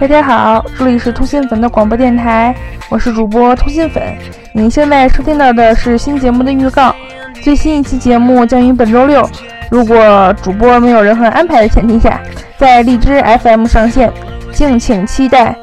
大家好这里是通心粉的广播电台我是主播通心粉。你现在收听到的是新节目的预告最新一期节目将于本周六。如果主播没有任何安排的前提下在荔枝 fm 上线敬请期待。